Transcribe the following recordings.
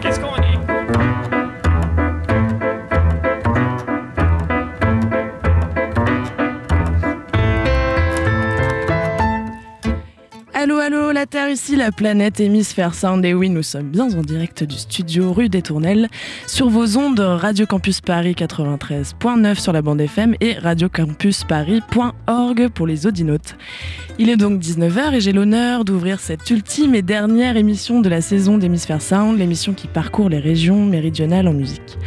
Qu'est-ce ici, la planète hémisphère sound. Et oui, nous sommes bien en direct du studio rue des Tournelles sur vos ondes Radio Campus Paris 93.9 sur la bande FM et radiocampusparis.org pour les audinotes. Il est donc 19h et j'ai l'honneur d'ouvrir cette ultime et dernière émission de la saison d'Hémisphère Sound, l'émission qui parcourt les régions méridionales en musique.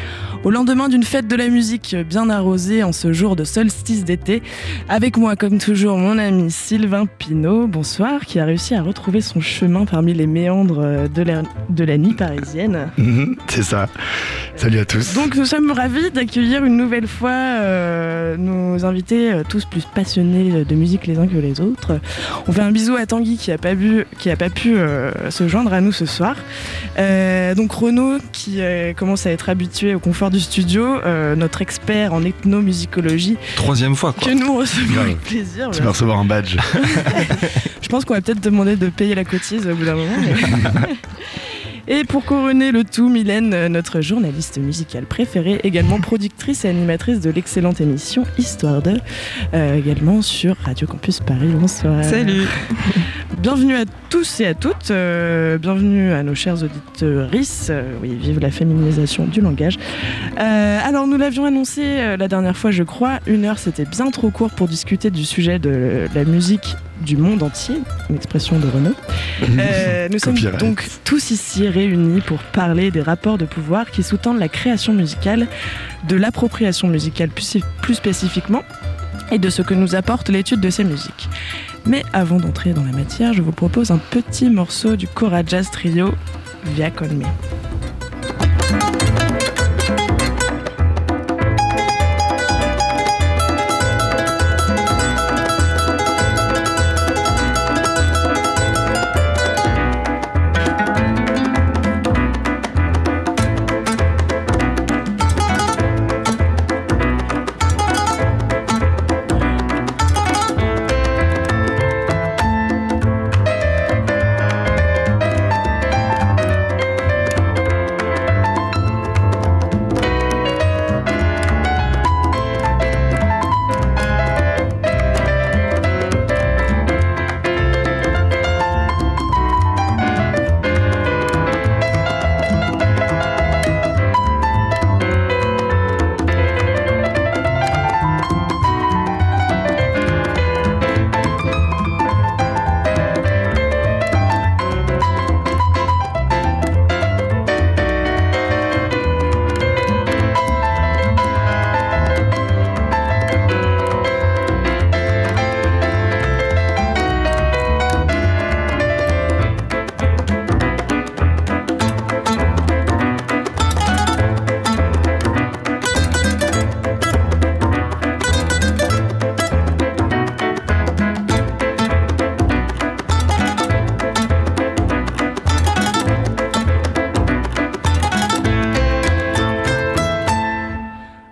Au lendemain d'une fête de la musique bien arrosée en ce jour de solstice d'été, avec moi comme toujours mon ami Sylvain Pinault, bonsoir, qui a réussi à retrouver son chemin parmi les méandres de la, de la nuit parisienne. Mhm, C'est ça. Salut à tous. Donc nous sommes ravis d'accueillir une nouvelle fois euh, nos invités, euh, tous plus passionnés de musique les uns que les autres. On fait un bisou à Tanguy qui a pas, bu, qui a pas pu euh, se joindre à nous ce soir. Euh, donc Renaud qui euh, commence à être habitué au confort du studio, euh, notre expert en ethnomusicologie Troisième fois, quoi. que nous recevons avec plaisir. Tu vas recevoir un badge. Je pense qu'on va peut-être demander de payer la cotise au bout d'un moment. mais- Et pour couronner le tout, Mylène, notre journaliste musicale préférée, également productrice et animatrice de l'excellente émission Histoire de, euh, également sur Radio Campus Paris. Bonsoir. Salut Bienvenue à tous et à toutes, euh, bienvenue à nos chers auditeurs. Euh, oui, vive la féminisation du langage. Euh, alors, nous l'avions annoncé la dernière fois, je crois, une heure c'était bien trop court pour discuter du sujet de la musique du monde entier, une expression de Renaud. Euh, nous sommes donc tous ici réunis pour parler des rapports de pouvoir qui sous-tendent la création musicale, de l'appropriation musicale plus, plus spécifiquement, et de ce que nous apporte l'étude de ces musiques. Mais avant d'entrer dans la matière, je vous propose un petit morceau du Cora Jazz Trio, Via Con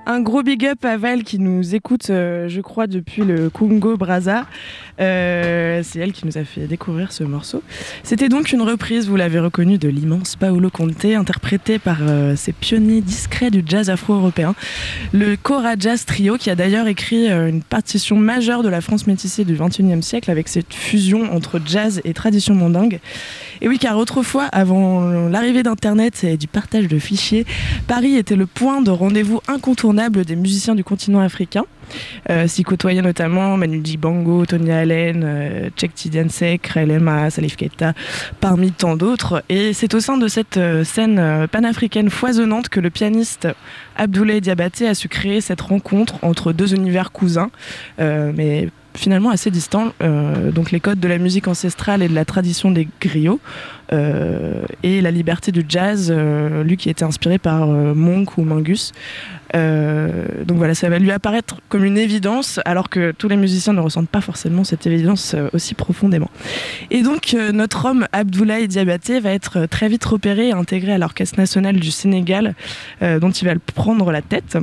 Un gros big up à Val qui nous écoute, euh, je crois, depuis le Congo Brazza. Euh, c'est elle qui nous a fait découvrir ce morceau. C'était donc une reprise, vous l'avez reconnu, de l'immense Paolo Conte, interprété par euh, ces pionniers discrets du jazz afro-européen. Le Cora Jazz Trio, qui a d'ailleurs écrit euh, une partition majeure de la France métissée du XXIe siècle avec cette fusion entre jazz et tradition mandingue. Et oui, car autrefois, avant l'arrivée d'Internet et du partage de fichiers, Paris était le point de rendez-vous incontournable des musiciens du continent africain. Euh, S'y côtoyaient notamment Manu Dibango, Tony Allen, euh, Chek Tidiansek, Relema, Salif Keita, parmi tant d'autres. Et c'est au sein de cette euh, scène euh, panafricaine foisonnante que le pianiste Abdoulaye Diabaté a su créer cette rencontre entre deux univers cousins, mais finalement assez distants, donc les codes de la musique ancestrale et de la tradition des griots, et la liberté du jazz, lui qui était inspiré par Monk ou Mingus. Euh, donc voilà, ça va lui apparaître comme une évidence, alors que tous les musiciens ne ressentent pas forcément cette évidence euh, aussi profondément. Et donc euh, notre homme Abdoulaye Diabaté va être très vite repéré et intégré à l'Orchestre national du Sénégal, dont il va prendre la tête.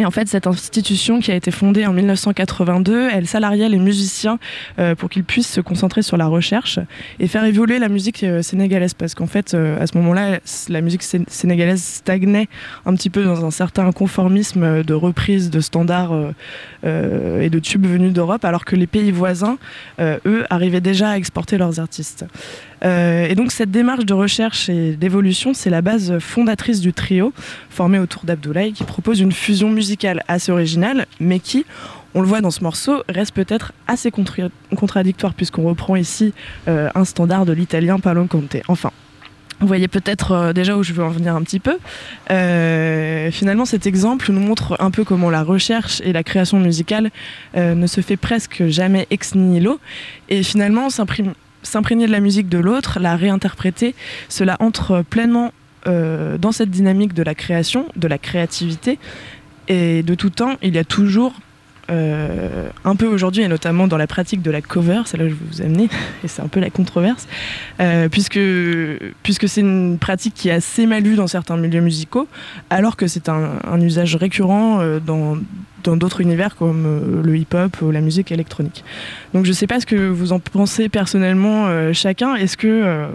Et en fait, cette institution qui a été fondée en 1982, elle salariait les musiciens euh, pour qu'ils puissent se concentrer sur la recherche et faire évoluer la musique euh, sénégalaise. Parce qu'en fait, euh, à ce moment-là, la musique sénégalaise stagnait un petit peu dans un certain conformisme de reprise de standards et de tubes venus d'Europe, alors que les pays voisins, eux, arrivaient déjà à exporter leurs artistes. Euh, et donc cette démarche de recherche et d'évolution, c'est la base fondatrice du trio, formé autour d'Abdoulaye, qui propose une fusion musicale assez originale, mais qui, on le voit dans ce morceau, reste peut-être assez contradictoire, puisqu'on reprend ici euh, un standard de l'italien Paolo Conte. Enfin, vous voyez peut-être euh, déjà où je veux en venir un petit peu. finalement, cet exemple nous montre un peu comment la recherche et la création musicale ne se fait presque jamais ex nihilo et finalement s'imprime s'imprégner de la musique de l'autre, la réinterpréter, cela entre pleinement euh, dans cette dynamique de la création, de la créativité. Et de tout temps, il y a toujours, euh, un peu aujourd'hui, et notamment dans la pratique de la cover, c'est là que je vais vous amener, et c'est un peu la controverse, euh, puisque, c'est une pratique qui est assez mal vue dans certains milieux musicaux, alors que c'est un, usage récurrent dans, dans d'autres univers comme euh, le hip-hop ou la musique électronique. Donc je ne sais pas ce que vous en pensez personnellement euh, chacun. Est-ce que, euh,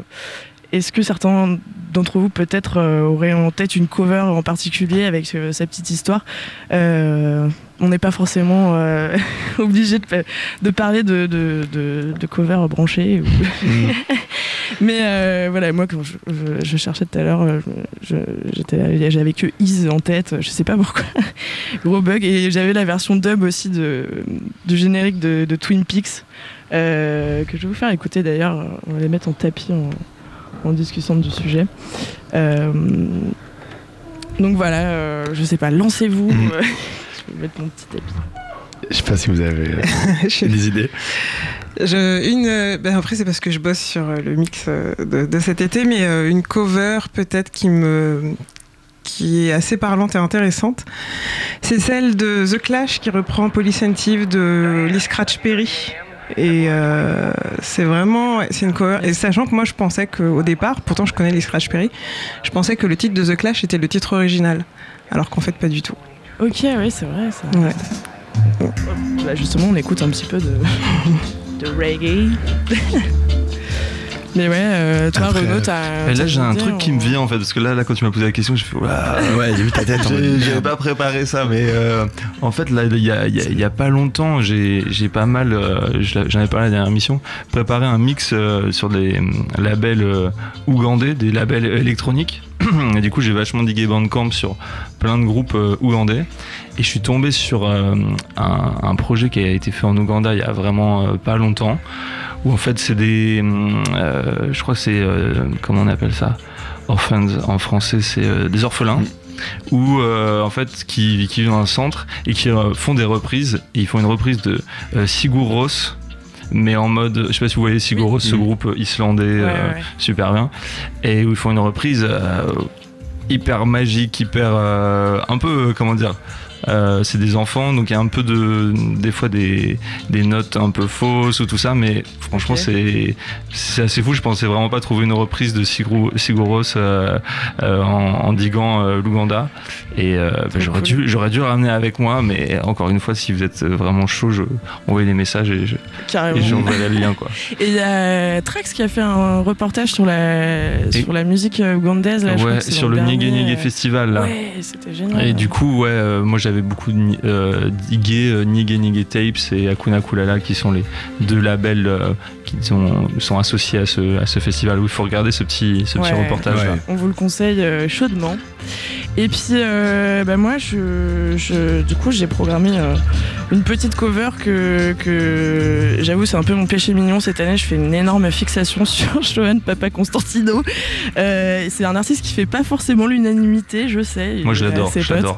est-ce que certains d'entre vous peut-être auraient en tête une cover en particulier avec sa petite histoire On n'est pas forcément obligé de, parler de, de, de, cover branchée. Mm. Mais euh, voilà, moi, quand je, cherchais tout à l'heure, euh, j'avais que Is en tête, je sais pas pourquoi. Gros bug. Et j'avais la version dub aussi de, du générique de, Twin Peaks, euh, que je vais vous faire écouter d'ailleurs. On va les mettre en tapis en, discussion du sujet. donc voilà, je sais pas, lancez-vous. Mm. je vais mettre mon petit tapis. Je sais pas si vous avez des idées. Je, une, ben après, c'est parce que je bosse sur euh, le mix euh, de, cet été, mais euh, une cover peut-être qui me qui est assez parlante et intéressante. C'est celle de The Clash qui reprend Polycentive de Lee Scratch Perry. Et c'est vraiment, c'est une cover. Et sachant que moi je pensais qu'au départ, pourtant je connais Lee Scratch Perry, je pensais que le titre de The Clash était le titre original, alors qu'en fait pas du tout. Ok, oui, c'est vrai. Ça. Bah, justement, on écoute un petit peu de. de reggae. Mais ouais, euh, toi Renaud, t'as. là, j'ai un truc qui me vient en fait, parce que là, là quand tu m'as posé la question, j'ai fait. ouais, j'ai vu ta tête. J'avais pas préparé ça, mais euh, en fait, là, il y a, y a, pas longtemps, j'ai pas mal, euh, j'en ai parlé à la dernière mission, préparé un mix sur des labels ougandais, des labels électroniques. Et du coup, j'ai vachement digué Bandcamp sur plein de groupes ougandais. Et je suis tombé sur un, un, projet qui a été fait en Ouganda il y a vraiment pas longtemps où en fait c'est des, euh, je crois que c'est, euh, comment on appelle ça, orphans en français, c'est euh, des orphelins. ou en fait qui, qui vivent dans un centre et qui font des reprises. Et ils font une reprise de Sigur Rós mais en mode je sais pas si vous voyez Sigur Rós ce groupe islandais super bien. Et où ils font une reprise hyper magique hyper un peu comment dire? Euh, c'est des enfants, donc il y a un peu de, des fois des, des notes un peu fausses ou tout ça, mais franchement c'est c'est assez fou. Je pensais vraiment pas trouver une reprise de Sigur, Siguros euh, euh, en, en, diguant l'Ouganda. Et bah, j'aurais dû j'aurais dû ramener avec moi, mais encore une fois, si vous êtes vraiment chaud, je envoie des messages et je j'enverrai le lien quoi. Et il y a Trax qui a fait un reportage sur la sur la musique ougandaise là, ouais, sur le Nyege Nyege Festival là. Ouais, c'était génial. Et du coup, ouais, moi j'avais beaucoup de euh, Ige, euh, Nige Tapes et Akuna Kulala qui sont les deux labels euh, qui sont, sont associés à ce, à ce festival où il faut regarder ce petit, ce petit reportage. On vous le conseille chaudement. Et puis, euh, bah moi, je, du coup, j'ai programmé euh, une petite cover que, que j'avoue, c'est un peu mon péché mignon cette année. Je fais une énorme fixation sur Johan Papa Constantino. Euh, c'est un artiste qui fait pas forcément l'unanimité, je sais. Moi, je l'adore.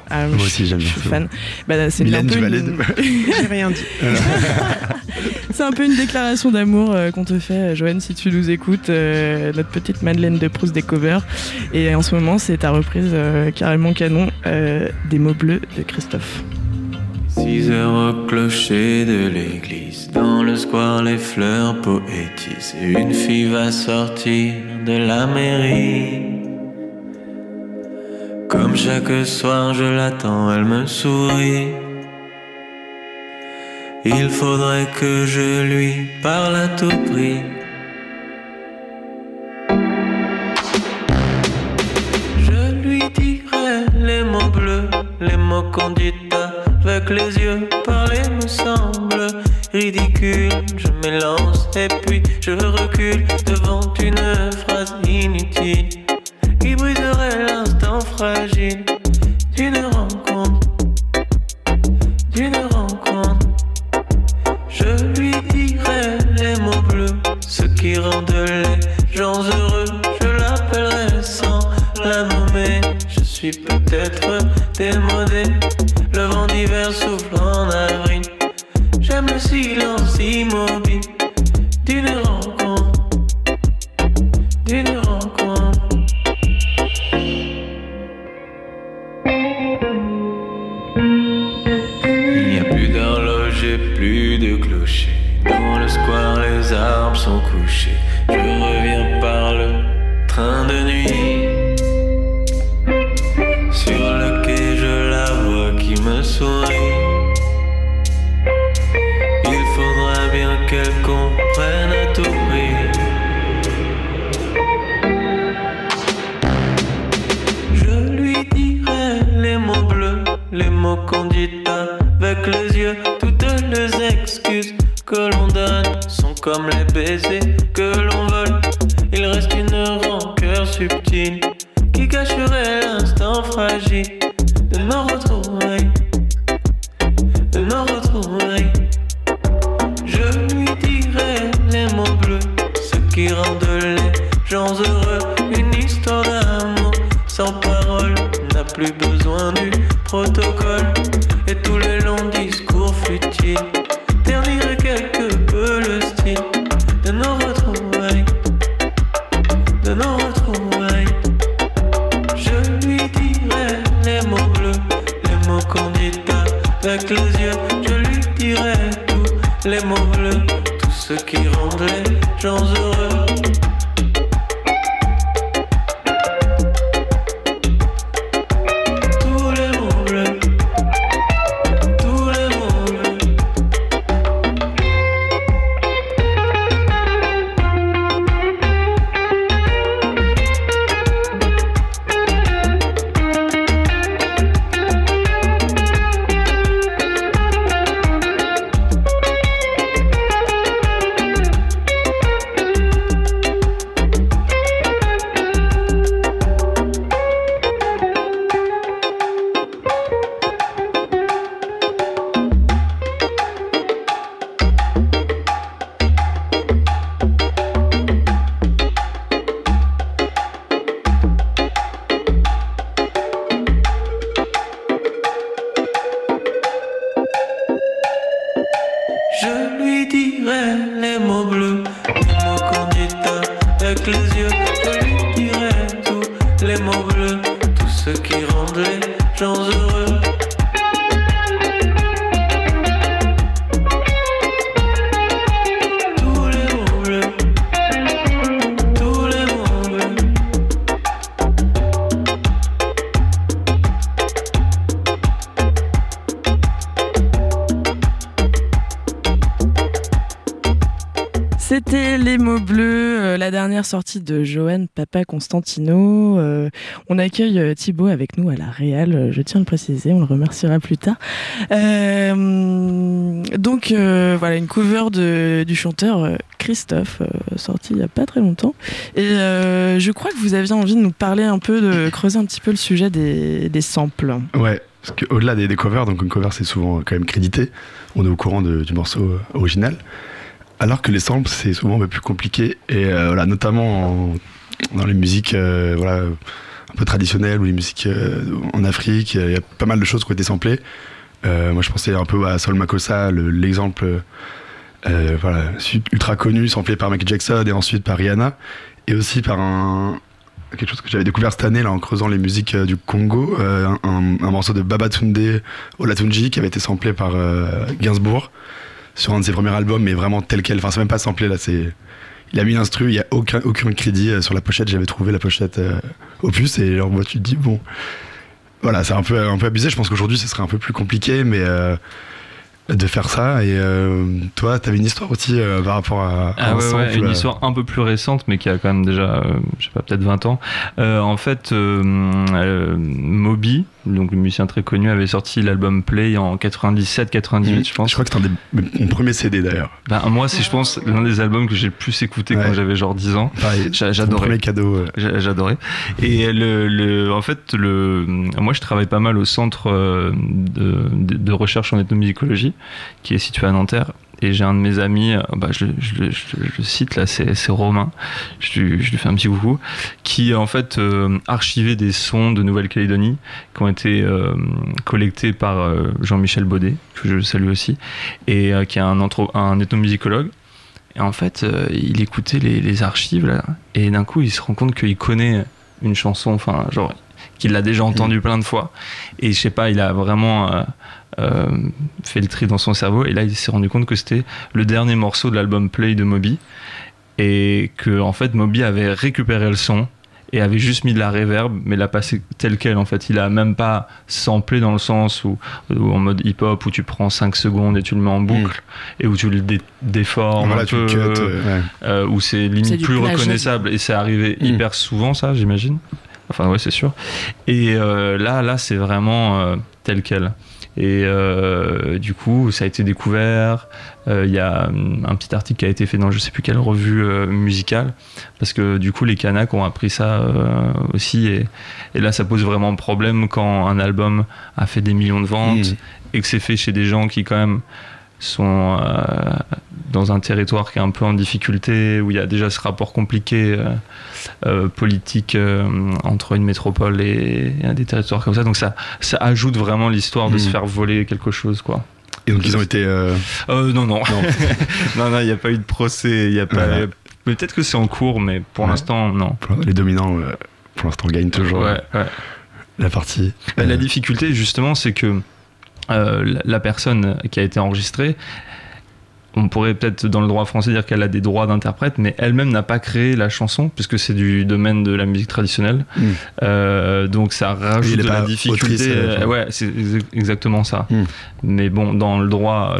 Ah, moi aussi, j'aime bien. Je suis fan. Bah, c'est un peu une... j'ai rien dit. c'est un peu une déclaration d'amour qu'on te fait, Johan, si tu nous écoutes. notre petite Madeleine de Proust des covers. Et en ce moment, c'est ta reprise qui carrément canon euh, des mots bleus de Christophe. 6 heures au clocher de l'église, dans le square les fleurs poétisent, une fille va sortir de la mairie. Comme chaque soir je l'attends, elle me sourit. Il faudrait que je lui parle à tout prix. Je lui dirai les mots bleus, les mots qu'on dit avec les yeux. Parler me semble ridicule. Je m'élance et puis je recule devant une phrase inutile qui briserait l'instant fragile d'une rendent les gens heureux. Je l'appellerai sans la nommer. Je suis peut-être démodé. Le vent d'hiver souffle en avril. J'aime le silence immobile d'une rencontre. Sortie de Johan Papa Constantino. Euh, on accueille euh, Thibaut avec nous à la Réal, euh, je tiens à le préciser, on le remerciera plus tard. Donc voilà, une cover de, du chanteur Christophe, sortie il n'y a pas très longtemps. Et je crois que vous aviez envie de nous parler un peu, de creuser un petit peu le sujet des, des samples. Ouais, parce qu'au-delà des, des covers, donc une cover c'est souvent quand même crédité, on est au courant du morceau original. Alors que les samples c'est souvent un peu plus compliqué, et euh, voilà, notamment en- dans les musiques euh, voilà, un peu traditionnelles ou les musiques euh, en Afrique, il y a pas mal de choses qui ont été samplées. Moi je pensais un peu à Sol Makossa, le- l'exemple ultra connu, samplé par Michael Jackson et ensuite par Rihanna, et aussi par un, quelque chose que j'avais découvert cette année là en creusant les musiques du Congo, un, morceau de Babatunde Olatunji qui avait été samplé par Gainsbourg sur un de ses premiers albums, mais vraiment tel quel. Enfin, c'est même pas samplé là, c'est. Il a mis l'instru, il y a aucun, aucun crédit euh, sur la pochette. J'avais trouvé la pochette euh, opus et en moi tu te dis, bon, voilà, c'est un peu, un peu abusé. Je pense qu'aujourd'hui, ce serait un peu plus compliqué, mais euh, de faire ça. Et euh, toi, t'avais une histoire aussi par rapport à, à Ah un ouais, ouais, sample, une histoire un peu plus récente, mais qui a quand même déjà, je sais pas, peut-être 20 ans. En fait, Moby, donc le musicien très connu, avait sorti l'album Play en 97-98, je pense. Je crois que c'était un des- mon premier CD d'ailleurs. Ben, moi, c'est, je pense, l'un des albums que j'ai le plus écouté Ouais. quand j'avais genre 10 ans. Pareil, J'adorais. premier cadeau. euh, J'a- J'adorais. Et le, le, en fait, le, moi, je travaille pas mal au centre euh, de, de, de recherche en ethnomusicologie, qui est situé à Nanterre. Et j'ai un de mes amis, euh, bah, je, le- je, je je cite là, c'est Romain, je, lui- fais un petit coucou, qui en fait euh, archivait des sons de Nouvelle-Calédonie qui ont été euh, collectés par euh, Jean-Michel Baudet, que je salue aussi, et qui est un, un ethnomusicologue. Et en fait, il écoutait les, les archives là, et d'un coup, il se rend compte qu'il connaît une chanson, enfin, genre, qu'il l'a déjà entendue plein de fois. Et je sais pas, il a vraiment euh, fait le tri dans son cerveau. Et là, il s'est rendu compte que c'était le dernier morceau de l'album Play de Moby. Et que, en fait, Moby avait récupéré le son et avait juste mis de la reverb, mais l'a passé tel quel en fait. Il a même pas samplé dans le sens où, où en mode hip-hop où tu prends 5 secondes et tu le mets en boucle et où tu le dé- déformes voilà, un tu peu, cut. euh, ouais. euh, où c'est limite plus plagiat. reconnaissable et c'est arrivé Mm. hyper souvent ça j'imagine enfin ouais c'est sûr et euh, là là c'est vraiment euh, tel quel et euh, du coup ça a été découvert. Euh, il y a hum, un petit article qui a été fait dans je sais plus quelle revue euh, musicale. Parce que du coup les Kanaks ont appris ça aussi. Et, et là ça pose vraiment problème quand un album a fait des millions de ventes Mm. et que c'est fait chez des gens qui quand même sont euh, dans un territoire qui est un peu en difficulté, où il y a déjà ce rapport compliqué euh, euh, politique entre une métropole et, et des territoires comme ça. Donc ça, ça ajoute vraiment l'histoire de se faire voler quelque chose, quoi. Et donc ils ont été. non, non, Non. non, il n'y a pas eu de procès, il y a pas. Voilà. Mais peut-être que c'est en cours, mais pour Ouais. l'instant, non. les dominants, pour l'instant, gagnent toujours Ouais, ouais. la partie. Bah, La difficulté, justement, c'est que euh, la, personne qui a été enregistrée, on pourrait peut-être dans le droit français dire qu'elle a des droits d'interprète, mais elle-même n'a pas créé la chanson, puisque c'est du domaine de la musique traditionnelle. Mm. Euh, donc ça rajoute de la difficulté. autrice, euh, ouais, c'est ex- exactement ça. Mm. Mais bon, dans le droit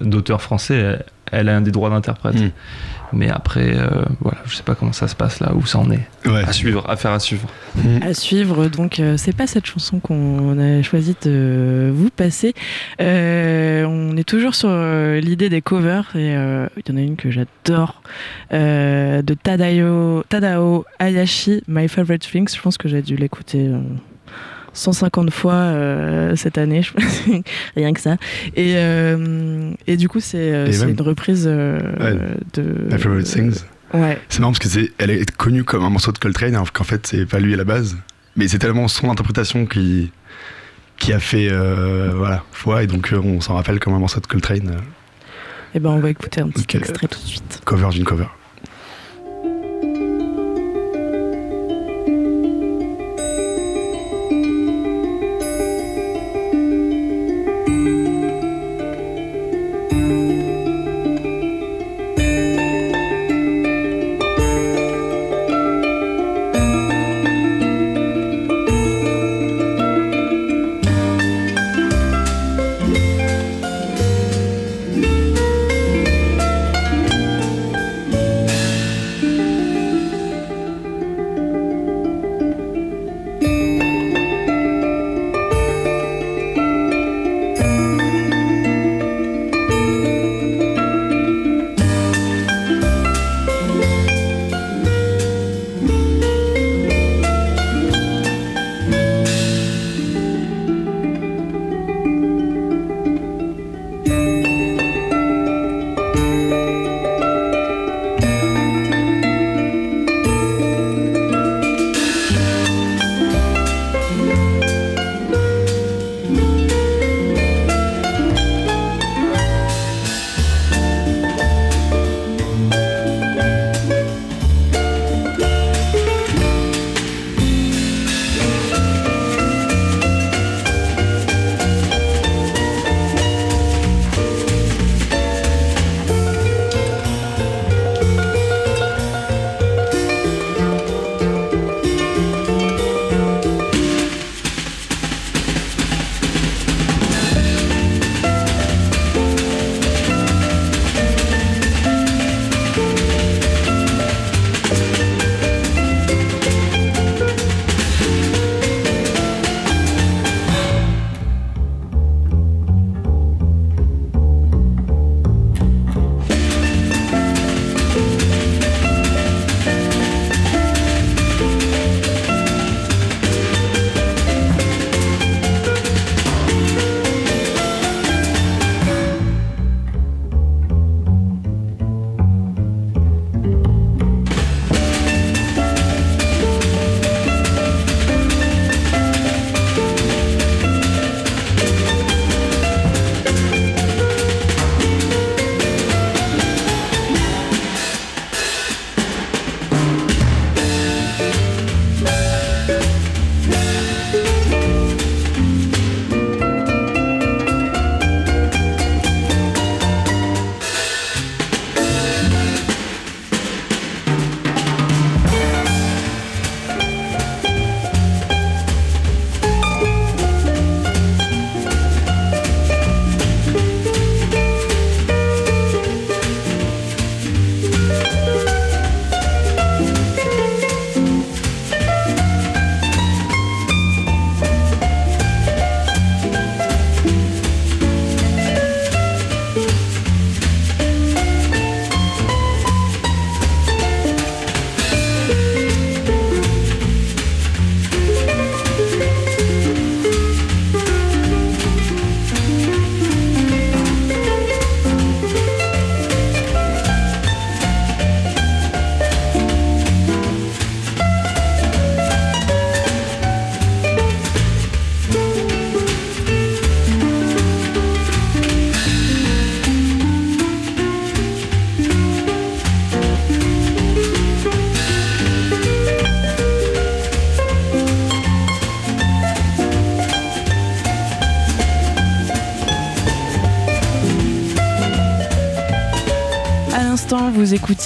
d'auteur français, elle, a un des droits d'interprète. Mm. Mais après, euh, voilà, je sais pas comment ça se passe là, où ça en est. Ouais. À suivre, à faire à suivre. à suivre. Donc, euh, c'est pas cette chanson qu'on a choisi de vous passer. Euh, on est toujours sur euh, l'idée des covers et euh, il y en a une que j'adore euh, de Tadao, Tadao Hayashi, My Favorite Things. Je pense que j'ai dû l'écouter. Euh, 150 fois euh, cette année, je pense. rien que ça. Et, euh, et du coup, c'est euh, même- une reprise Ouais. de. My Favorite Things. Ouais. C'est marrant parce que c'est, elle est connue comme un morceau de Coltrane, alors qu'en fait c'est pas lui à la base. Mais c'est tellement son interprétation qui, qui a fait voilà foi et donc on s'en rappelle comme un morceau de Coltrane, Et ben, on va écouter un petit extrait tout de suite. cover d'une cover.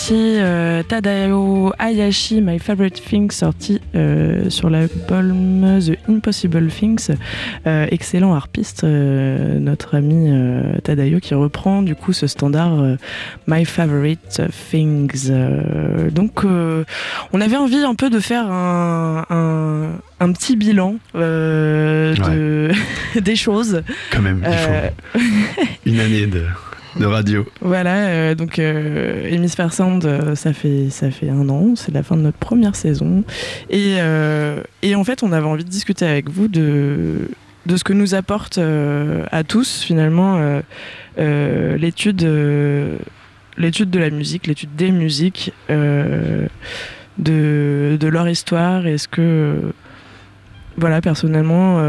Écoutiez euh, Tadao Hayashi, My Favorite Thing, sorti euh, sur l'album The Impossible Things. Euh, excellent harpiste, notre ami Tadao, qui reprend du coup ce standard My Favorite Things. Donc, on avait envie un peu de faire un, un, un petit bilan euh, de, des choses. Quand même, il Euh, faut une année de, de radio. Voilà, euh, donc euh, Hémisphère Sound, euh, ça fait ça fait un an, c'est la fin de notre première saison, et euh, et en fait, on avait envie de discuter avec vous de de ce que nous apporte à tous finalement l'étude l'étude de la musique, l'étude des musiques, de de leur histoire. Est-ce que voilà, personnellement,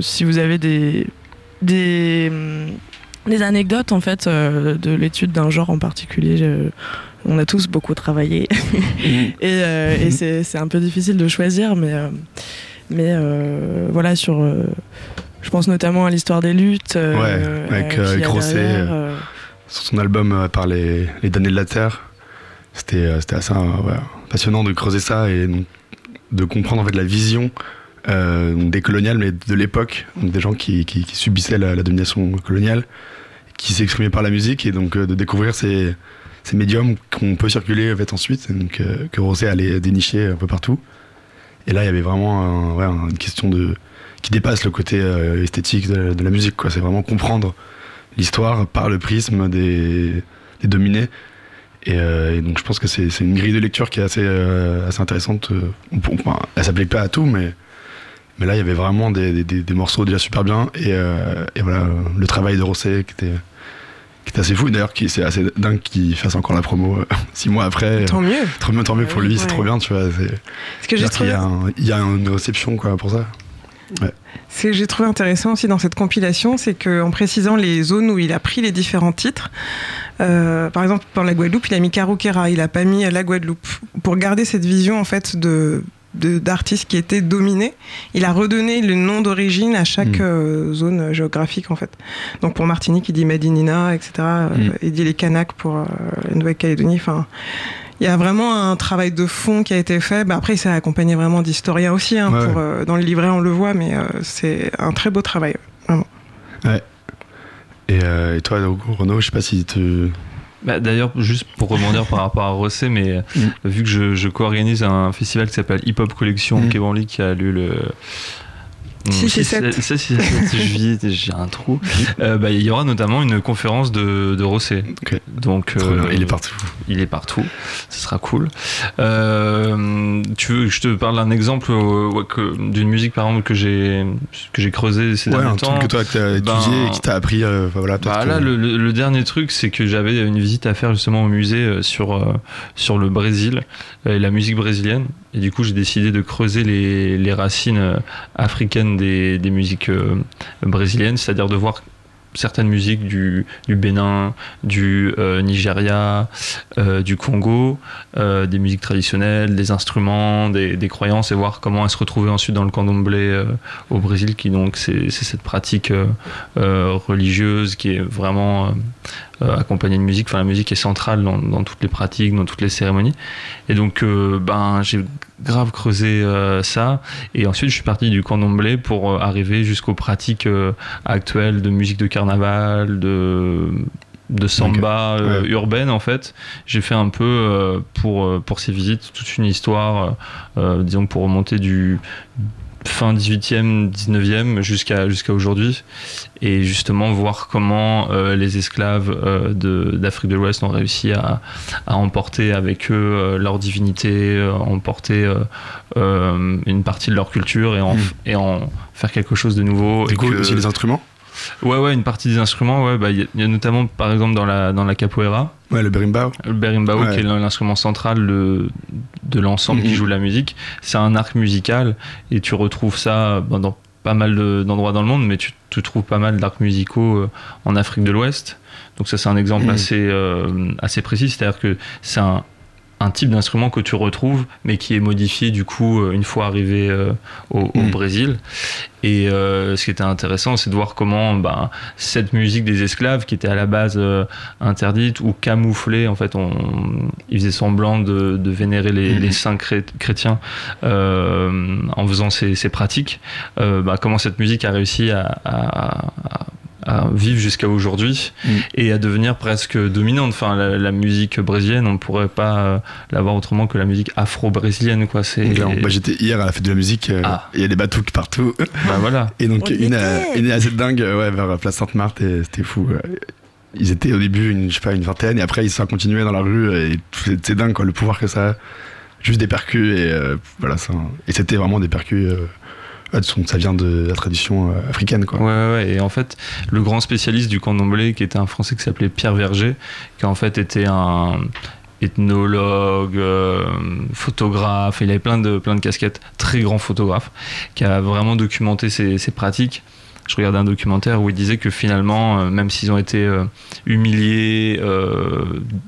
si vous avez des des anecdotes en fait euh, de l'étude d'un genre en particulier. Je- on a tous beaucoup travaillé et, euh, et c'est un peu difficile de choisir, mais euh, mais voilà sur. je pense notamment à l'histoire des luttes. Ouais, avec, qu'il y a Grosset, derrière, euh, Sur son album par les, les damnés de la Terre, c'était assez ouais, passionnant de creuser ça et donc, de comprendre en fait la vision des coloniales, mais de l'époque, des gens qui, subissaient la, domination coloniale, qui s'exprimaient par la musique et donc euh, de découvrir ces, médiums qu'on peut circuler en ensuite, donc, euh, que Rosé allait dénicher un peu partout. Et là, il y avait vraiment une question de qui dépasse le côté euh, esthétique de, la musique. C'est vraiment comprendre l'histoire par le prisme des, dominés. Et, euh, donc je pense que c'est une grille de lecture qui est assez, euh, assez intéressante. Euh, on peut- enfin, elle s'applique pas à tout, mais, mais là il y avait vraiment des, des- des- des morceaux déjà super bien. Et, euh, et voilà, euh, le travail de Rosset qui était, qui était assez fou. D'ailleurs, c'est assez dingue qu'il fasse encore la promo euh, six mois après. Tant mieux. Trop mieux, tant mieux pour Ouais, lui, c'est trop bien, tu vois. c'est- Ce que j'ai trouvé, il y a une réception quoi, pour ça. ce que j'ai trouvé intéressant aussi dans cette compilation, c'est qu'en précisant les zones où il a pris les différents titres, euh, par exemple dans la Guadeloupe, il a mis Carouquera, il a pas mis la Guadeloupe, pour garder cette vision en fait de- d'artistes qui étaient dominés, il a redonné le nom d'origine à chaque Mm. euh, zone géographique en fait. Donc pour Martinique, il dit Medinina, etc. euh, Mm. Il dit les Kanaks pour euh, la Nouvelle-Calédonie. Enfin, il y a vraiment un travail de fond qui a été fait. Bah, après, il s'est accompagné vraiment d'historiens aussi. hein, Ouais. pour, euh, dans le livret, on le voit, mais euh, c'est un très beau travail. Et, euh, et toi, Renaud, je sais pas si tu. Bah, D'ailleurs, juste pour rebondir par rapport à Rosset, mais Mm. vu que je, je co-organise un festival qui s'appelle Hip Hop Collection Mm. qui a lieu le. Six et six- sept. six- six et sept juillet, j'ai un trou. Euh, bah, il y aura notamment une conférence de, de Rosset. Ok. Donc, euh, il est partout. il est partout. Ce sera cool. Euh, tu veux que je te parle d'un exemple euh, d'une musique par exemple que j'ai que j'ai creusé ces Ouais, derniers un temps? truc que toi que t'as Ben, étudié et qui t'a appris. euh, voilà, Bah que- là, le, le- le dernier truc, c'est que j'avais une visite à faire justement au musée euh, sur, sur le Brésil et la musique brésilienne. Et du coup, j'ai décidé de creuser les, les racines euh, des, musiques euh, brésiliennes, c'est-à-dire de voir certaines musiques du, du Bénin, du euh, Nigeria, euh, du Congo, des musiques traditionnelles, des instruments, des, croyances, et voir comment elles se retrouvaient ensuite dans le candomblé au Brésil, qui donc c'est cette pratique religieuse qui est vraiment accompagnée de musique. Enfin, la musique est centrale dans, dans toutes les pratiques, dans toutes les cérémonies. Et donc, ben, j'ai grave creusé euh, ça. Et ensuite, je suis parti du candomblé pour euh, arriver jusqu'aux pratiques euh, actuelles de musique de carnaval, de de samba Ouais. urbaine en fait j'ai fait un peu pour pour ces visites toute une histoire disons pour remonter du fin 18e 19e jusqu'à jusqu'à aujourd'hui et justement voir comment euh, les esclaves euh, de- d'Afrique de l'Ouest ont réussi à, à emporter avec eux euh, leur divinité, emporter une partie de leur culture et en, Mm. et en faire quelque chose de nouveau. Du et coup, que- aussi les instruments? Ouais, ouais, une partie des instruments, ouais, bah, il y, a- il y a notamment par exemple dans la, dans la capoeira, Ouais, le berimbau. le berimbau Ouais. qui est l'instrument central de, de l'ensemble qui Mhm. joue la musique. C'est un arc musical et tu retrouves ça bah, dans pas mal de- d'endroits dans le monde, mais tu, tu trouves pas mal d'arcs musicaux euh, en Afrique de l'Ouest. Donc ça c'est un exemple Mhm. assez, euh, assez précis, c'est-à-dire que c'est un un type d'instrument que tu retrouves, mais qui est modifié du coup euh, une fois arrivé euh, au, au Mm. Brésil. Et euh, ce qui était intéressant, c'est de voir comment ben, cette musique des esclaves, qui était à la base euh, interdite ou camouflée, en fait, on, ils faisaient semblant de, de vénérer les, les saints chré- chrétiens en faisant ces, ces pratiques. Bah, comment cette musique a réussi à, à- à- à vivre jusqu'à aujourd'hui Mm. et à devenir presque dominante. Enfin, la, la musique brésilienne, on ne pourrait pas euh, l'avoir autrement que la musique afro-brésilienne, quoi. C'est. Bah, J'étais hier à la fête de la musique, euh, Ah. il y a des batouks partout. bah, voilà. Et donc On une, assez dingue euh, ouais, vers Place Sainte-Marthe et c'était fou. Ils étaient au début une, je sais pas, une vingtaine et après ils se sont continués dans la rue et tout- c'est c'est dingue quoi, le pouvoir que ça a. Juste des percus et euh, voilà ça. Et c'était vraiment des percus. Sont- ça vient de la tradition euh, africaine quoi. Ouais, ouais. Et en fait, le grand spécialiste du candomblé, qui était un Français qui s'appelait Pierre Verger, qui en fait était un ethnologue, euh, photographe, il avait plein de, plein de casquettes, très grand photographe, qui a vraiment documenté ses, ses pratiques. Je regardais un documentaire où il disait que finalement, euh, même s'ils ont été euh, humiliés, euh,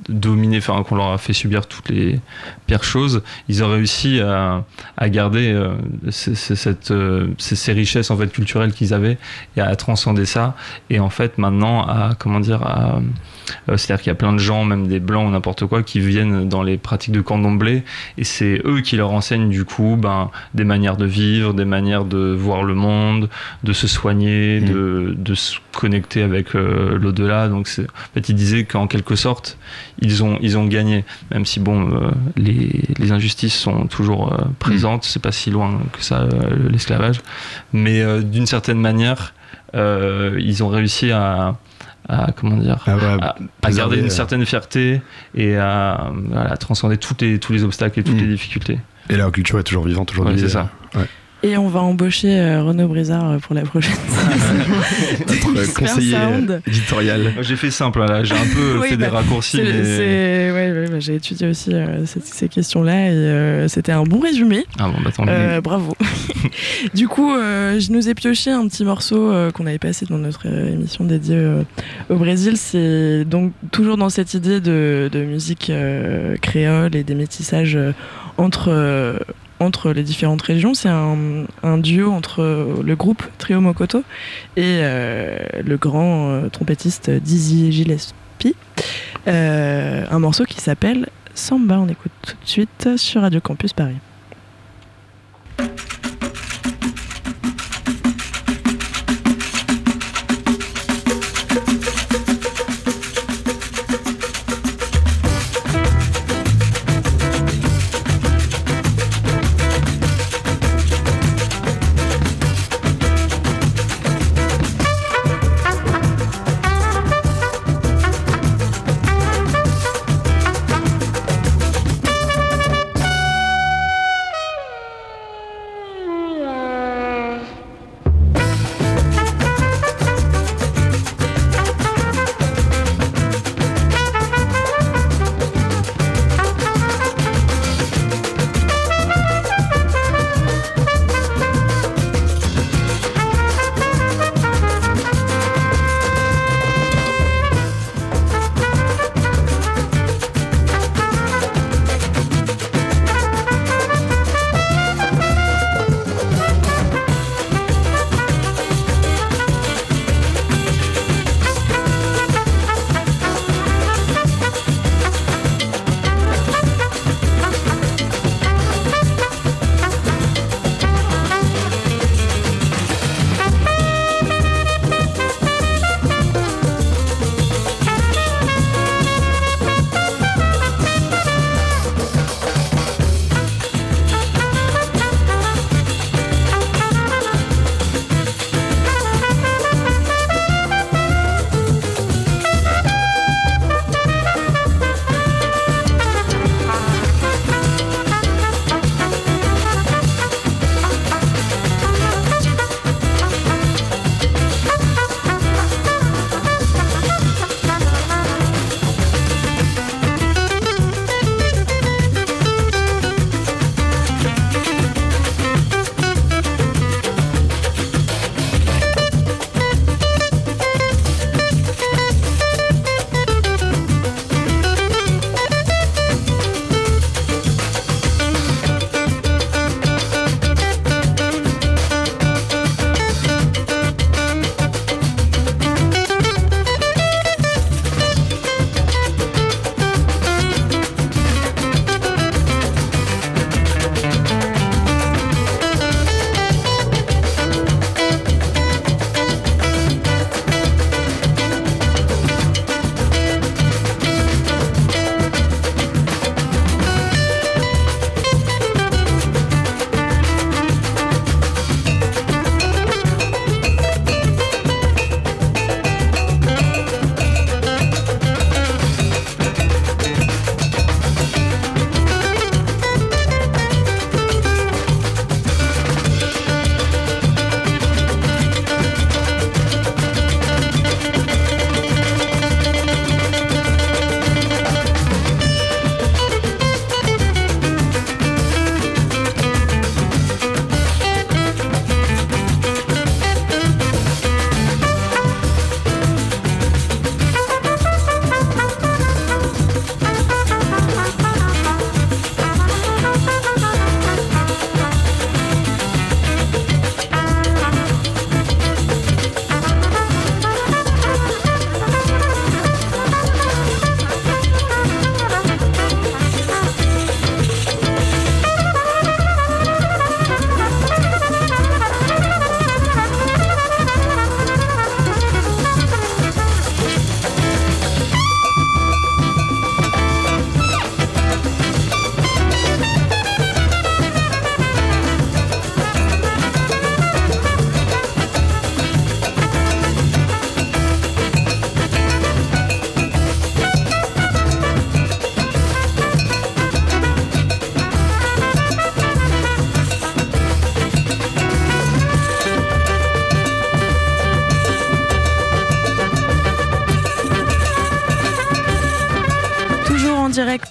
dominés, enfin qu'on leur a fait subir toutes les pires choses, ils ont réussi à, garder ces, richesses en fait culturelles qu'ils avaient et à transcender ça. Et en fait, maintenant, à comment dire, à, c'est-à-dire qu'il y a plein de gens, même des blancs ou n'importe quoi, qui viennent dans les pratiques de candomblé et c'est eux qui leur enseignent du coup ben, des manières de vivre, des manières de voir le monde, de se soigner, Mm. de, de se connecter avec euh, l'au-delà. Donc, c'est- en fait, ils disaient qu'en quelque sorte, ils ont, ils ont gagné, même si bon, euh, les, les injustices sont toujours euh, présentes, c'est pas si loin que ça, euh, l'esclavage, mais euh, d'une certaine manière, euh, ils ont réussi à, à comment dire, Ah ouais, à, à garder une euh. certaine fierté et à, transcender toutes les, tous les obstacles et toutes Mm. les difficultés. Et la culture est toujours vivante aujourd'hui. Ouais, c'est ça. euh, Et on va embaucher euh, Renaud Brizard euh, pour la prochaine Notre Super conseiller sound. éditorial. J'ai fait simple là, j'ai un peu Oui, fait des bah, raccourcis. C'est- mais- c'est- ouais, ouais, bah, j'ai étudié aussi euh, ces, ces questions-là et euh, c'était un bon résumé. Ah bon, bah tant mieux. Bravo. du coup, euh, je nous ai pioché un petit morceau euh, qu'on avait passé dans notre euh, émission dédiée euh, au Brésil. C'est donc toujours dans cette idée de, de musique euh, créole et des métissages euh, entre, euh, entre les différentes régions. C'est un, duo entre le groupe Trio Mokoto et euh, le grand euh, trompettiste Dizzy Gillespie. Euh, un morceau qui s'appelle Samba. On écoute tout de suite sur Radio Campus Paris.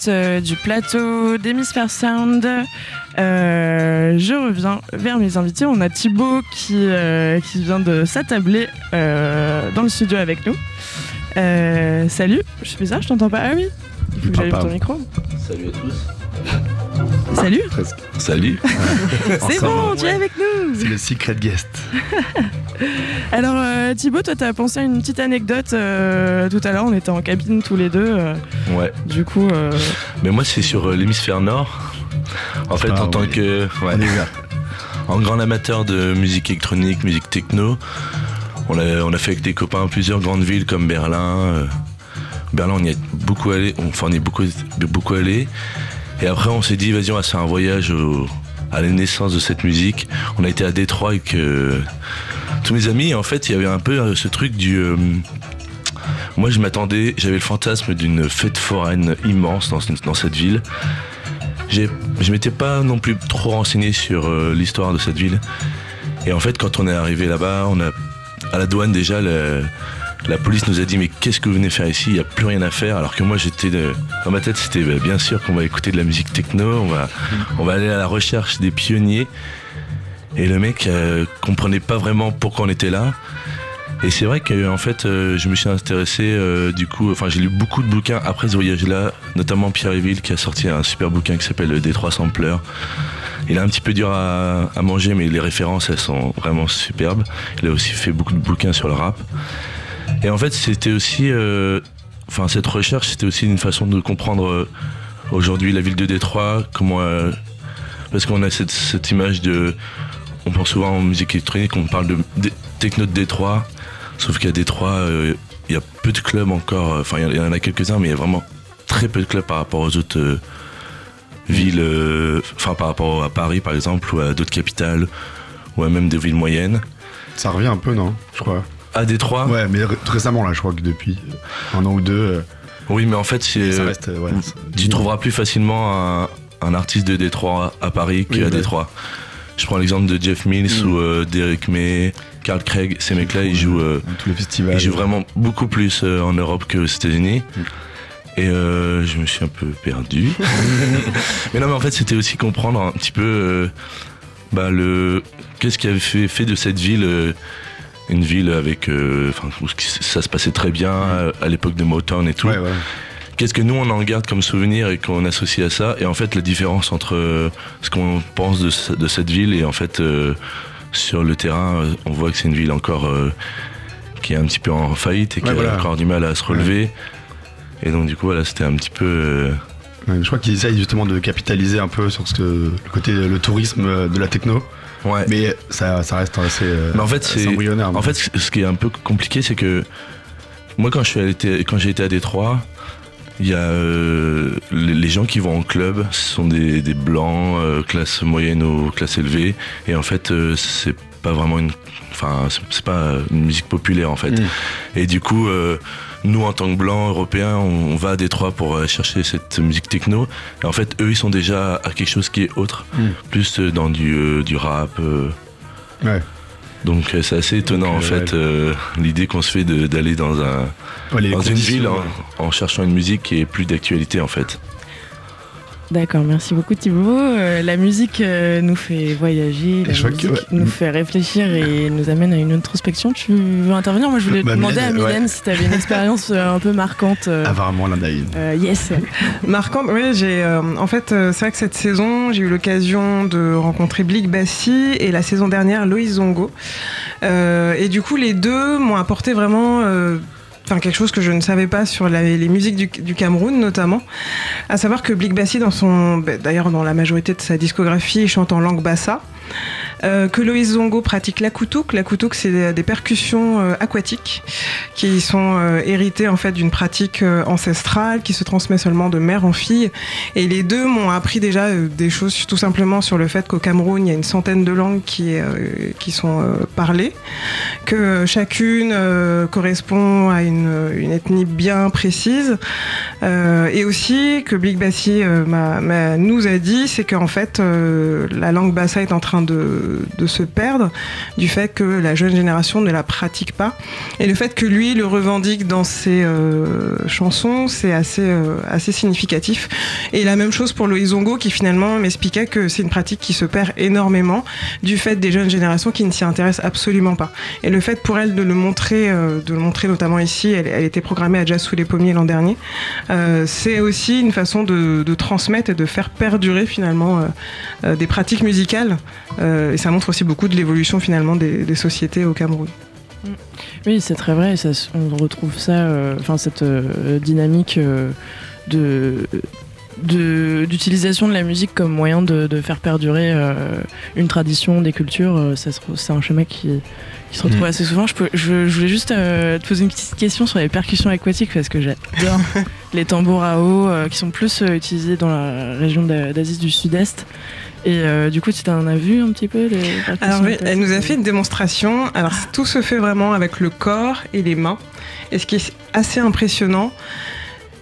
Euh, du plateau d'Hémisphère Sound. Euh, je reviens vers mes invités. On a Thibaut qui, euh, qui vient de s'attabler euh, dans le studio avec nous. Euh, salut, je fais ça, je t'entends pas. Ah oui, il faut que j'allume ton micro. Salut à tous. Salut, Salut. c'est bon, tu es avec nous. C'est le secret guest. Alors euh, Thibaut, toi t'as pensé à une petite anecdote euh, tout à l'heure, on était en cabine tous les deux. euh, Ouais. du coup, euh, Mais moi, c'est sur euh, l'hémisphère nord. En fait, Ah, en tant oui. que. ouais, On est ouvert. en grand amateur de musique électronique, musique techno, on a, on a fait avec des copains plusieurs grandes villes comme Berlin. euh, Berlin, on y est beaucoup allé. Enfin, on y est beaucoup, beaucoup allé. Et après, on s'est dit, vas-y, on va faire un voyage à la naissance de cette musique. On a été à Détroit avec euh, tous mes amis. En fait, il y avait un peu euh, ce truc du. euh, moi, je m'attendais, j'avais le fantasme d'une fête foraine immense dans, dans cette ville. J'ai- Je m'étais pas non plus trop renseigné sur euh, l'histoire de cette ville. Et en fait, quand on est arrivé là-bas, on a à la douane déjà, le- la police nous a dit mais qu'est-ce que vous venez faire ici? Il n'y a plus rien à faire. Alors que moi, j'étais de- dans ma tête, c'était bah, bien sûr qu'on va écouter de la musique techno, on va, aller à la recherche des pionniers. Et le mec euh, comprenait pas vraiment pourquoi on était là. Et c'est vrai que en fait, euh, je me suis intéressé euh, du coup, enfin j'ai lu beaucoup de bouquins après ce voyage-là, notamment Pierre Eville qui a sorti un super bouquin qui s'appelle Le Détroit Sampler. Il est un petit peu dur à, à manger, mais les références elles sont vraiment superbes. Il a aussi fait beaucoup de bouquins sur le rap. Et en fait, c'était aussi, euh, enfin cette recherche, c'était aussi une façon de comprendre euh, aujourd'hui la ville de Détroit, comment, euh, parce qu'on a cette, image de, on pense souvent en musique électronique, on parle de, techno de Détroit. Sauf qu'à Détroit, il y a peu de clubs encore. Enfin, il y en a quelques-uns, mais il y a vraiment très peu de clubs par rapport aux autres villes. Enfin, par rapport à Paris, par exemple, ou à d'autres capitales, ou à même des villes moyennes. Ça revient un peu, non? Je crois. À Détroit, Ouais, mais ré- récemment, là, je crois que depuis un an ou deux, euh, oui, mais en fait, c'est, ça euh, reste. euh, ouais, ça- tu trouveras plus facilement un, un artiste de Détroit à Paris Oui, qu'à ouais. Détroit. Je prends l'exemple de Jeff Mills Mm. ou euh, Derek May, Carl Craig. Ces mecs-là, ils jouent. euh, Dans tous les festivals. Il joue vraiment beaucoup plus euh, en Europe qu'aux États-Unis. Mm. Et euh, je me suis un peu perdu. mais non, mais en fait, c'était aussi comprendre un petit peu euh, bah, le qu'est-ce qui avait fait, fait de cette ville euh, une ville avec, euh, enfin, où ça se passait très bien à l'époque de Motown et tout. Ouais, ouais. Qu'est-ce que nous on en garde comme souvenir et qu'on associe à ça? Et en fait, la différence entre euh, ce qu'on pense de, ce- de cette ville et en fait euh, sur le terrain, on voit que c'est une ville encore qui est un petit peu en faillite et qui voilà. a encore du mal à se relever. Et donc du coup, voilà, c'était un petit peu. je crois qu'ils essayent justement de capitaliser un peu sur ce que, le côté le tourisme de la techno, ouais. mais ça, ça reste assez, euh, Mais en fait, c'est- embryonnaire. En fait, ce qui est un peu compliqué, c'est que moi, quand j'ai été à Détroit, il y a euh, les gens qui vont en club, ce sont des, des blancs, euh, classe moyenne ou classe élevée, et en fait, euh, c'est pas vraiment une, enfin, c'est- pas une musique populaire en fait. Mm. Et du coup, euh, nous en tant que blancs européens, on, on va à Détroit pour euh, chercher cette musique techno, et en fait, eux, ils sont déjà à quelque chose qui est autre, Mm. plus euh, dans du, euh, du rap. euh, Ouais. donc euh, c'est assez étonnant Donc, en euh, fait euh, l'idée qu'on se fait d'aller dans un Ouais, dans une ville en cherchant une musique qui est plus d'actualité en fait. D'accord, merci beaucoup Thibaut. Euh, la musique euh, nous fait voyager, la que, musique ouais. nous fait réfléchir et nous amène à une introspection. Tu veux intervenir? Moi je voulais Bah, demander Mylène, à Mylène ouais. si tu avais une expérience euh, un peu marquante. euh, Apparemment, l'un euh, yes. Marquante, oui, j'ai. euh, en fait, euh, c'est vrai que cette saison, j'ai eu l'occasion de rencontrer Blick Bassi et la saison dernière Loïs Zongo. Euh, et du coup, les deux m'ont apporté vraiment. Enfin, quelque chose que je ne savais pas sur les musiques du, Cameroun notamment, à savoir que Blick Bassi dans son, bah, d'ailleurs dans la majorité de sa discographie, chante en langue bassa, euh, que Loïs Zongo pratique l'akoutouk. L'akoutouk, c'est des, percussions euh, aquatiques qui sont euh, héritées en fait d'une pratique ancestrale qui se transmet seulement de mère en fille. Et les deux m'ont appris déjà des choses tout simplement sur le fait qu'au Cameroun, il y a une centaine de langues qui, sont parlées, que chacune correspond à une, ethnie bien précise. Et aussi que Big Bassi nous a dit, c'est qu'en fait, la langue bassa est en train de, de, se perdre du fait que la jeune génération ne la pratique pas. Et le fait que lui le revendique dans ses euh, chansons, c'est assez, euh, assez significatif. Et la même chose pour Loïs Zongo qui finalement m'expliquait que c'est une pratique qui se perd énormément du fait des jeunes générations qui ne s'y intéressent absolument pas. Et le fait pour elle de le montrer, euh, de le montrer notamment ici, elle, était programmée à Jazz sous les pommiers l'an dernier, c'est aussi une façon de, transmettre et de faire perdurer finalement des pratiques musicales. Et ça montre aussi beaucoup de l'évolution finalement des, des sociétés au Cameroun. Oui, c'est très vrai. ça on retrouve ça, euh, enfin cette euh, dynamique euh, de d'utilisation de, la musique comme moyen de, de faire perdurer euh, une tradition, des cultures. c'est un schéma qui, qui se retrouve Mm. assez souvent. Je, peux- je- je voulais juste euh, te poser une petite question sur les percussions aquatiques parce que j'adore les tambours à eau euh, qui sont plus euh, utilisés dans la région d'A- d'Asie du Sud-Est. Et euh, du coup, tu t'en as vu un petit peu les Alors oui, elle nous a fait une démonstration. Alors tout se fait vraiment avec le corps et les mains. Et ce qui est assez impressionnant,